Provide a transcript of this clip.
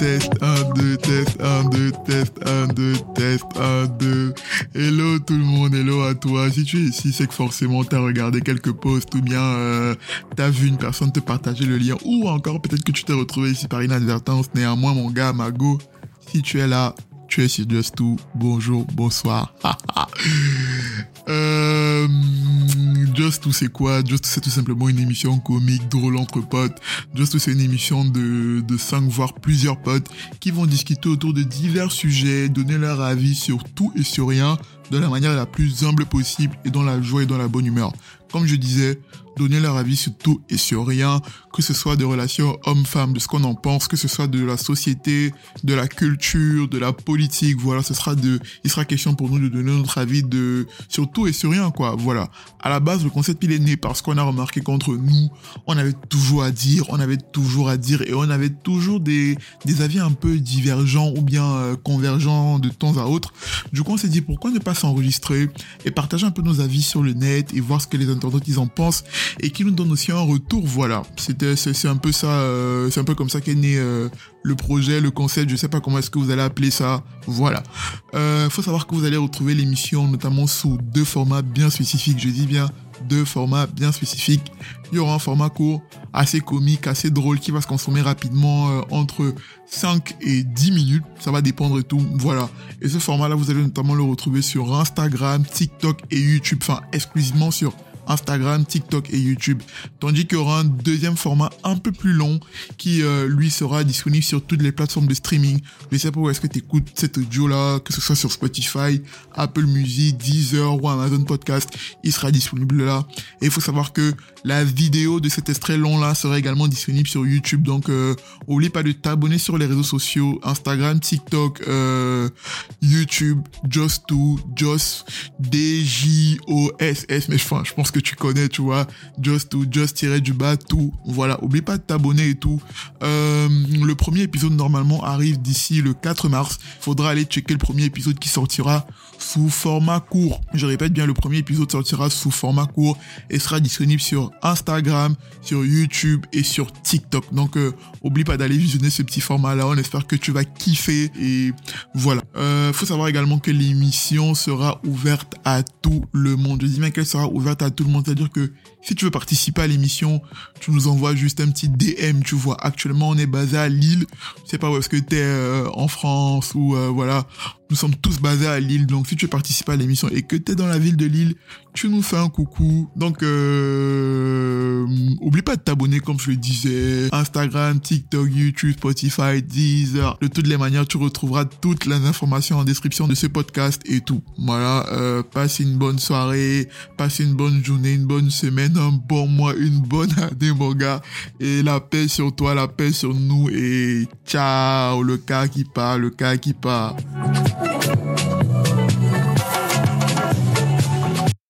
test, 1, 2, test, 1, 2, test, 1, 2, test, 1, 2. Hello tout le monde, hello à toi. Si tu es ici, c'est que forcément t'as regardé quelques posts ou bien euh, t'as vu une personne te partager le lien ou encore peut-être que tu t'es retrouvé ici par inadvertance. Néanmoins, mon gars, Mago, si tu es là, tu es sur Just Too. Bonjour, bonsoir. Just Tout, c'est quoi? Just c'est tout simplement une émission comique, drôle entre potes. Just c'est une émission de, de 5 voire plusieurs potes qui vont discuter autour de divers sujets, donner leur avis sur tout et sur rien de la manière la plus humble possible et dans la joie et dans la bonne humeur. Comme je disais, donner leur avis sur tout et sur rien, que ce soit des relations hommes-femmes, de ce qu'on en pense, que ce soit de la société, de la culture, de la politique, voilà, ce sera de, il sera question pour nous de donner notre avis de, sur tout et sur rien, quoi, voilà. À la base, le concept, il est né parce qu'on a remarqué qu'entre nous, on avait toujours à dire, on avait toujours à dire et on avait toujours des, des avis un peu divergents ou bien euh, convergents de temps à autre. Du coup, on s'est dit pourquoi ne pas s'enregistrer et partager un peu nos avis sur le net et voir ce que les internautes ils en pensent et qui nous donne aussi un retour. Voilà, c'était c'est un peu ça, euh, c'est un peu comme ça qu'est né euh, le projet, le concept. Je sais pas comment est-ce que vous allez appeler ça. Voilà. Euh, faut savoir que vous allez retrouver l'émission notamment sous deux formats bien spécifiques. Je dis bien deux formats bien spécifiques. Il y aura un format court, assez comique, assez drôle, qui va se consommer rapidement entre 5 et 10 minutes. Ça va dépendre et tout. Voilà. Et ce format-là, vous allez notamment le retrouver sur Instagram, TikTok et YouTube. Enfin, exclusivement sur Instagram, TikTok et YouTube. Tandis qu'il y aura un deuxième format un peu plus long qui, euh, lui, sera disponible sur toutes les plateformes de streaming. Je sais pas où est-ce que tu écoutes cet audio-là, que ce soit sur Spotify, Apple Music, Deezer ou Amazon Podcast, il sera disponible là. Et il faut savoir que la vidéo de cet extrait long-là sera également disponible sur YouTube. Donc, euh, oublie pas de t'abonner sur les réseaux sociaux, Instagram, TikTok, euh, YouTube, Just2, Just, D-J-O-S-S. Mais enfin, je pense que tu connais, tu vois, Just to Just tirer du bas, tout. Voilà, oublie pas de t'abonner et tout. Euh, le premier épisode normalement arrive d'ici le 4 mars. Faudra aller checker le premier épisode qui sortira sous format court. Je répète bien, le premier épisode sortira sous format court et sera disponible sur Instagram, sur YouTube et sur TikTok. Donc, euh, oublie pas d'aller visionner ce petit format-là. On espère que tu vas kiffer et voilà. Euh, faut savoir également que l'émission sera ouverte à tout le monde. Je dis bien qu'elle sera ouverte à tout le monde. C'est-à-dire que si tu veux participer à l'émission, tu nous envoies juste un petit DM, tu vois. Actuellement, on est basé à Lille. Je sais pas où est-ce que tu es euh, en France ou euh, voilà. Nous sommes tous basés à Lille. Donc, si tu veux participer à l'émission et que tu es dans la ville de Lille, tu nous fais un coucou. Donc, euh, oublie pas de t'abonner comme je le disais. Instagram, TikTok, YouTube, Spotify, Deezer. De toutes les manières, tu retrouveras toutes les informations en description de ce podcast et tout. Voilà, euh, passe une bonne soirée, passe une bonne journée, une bonne semaine, un bon mois, une bonne année, mon gars. Et la paix sur toi, la paix sur nous. Et ciao, le cas qui part, le cas qui part.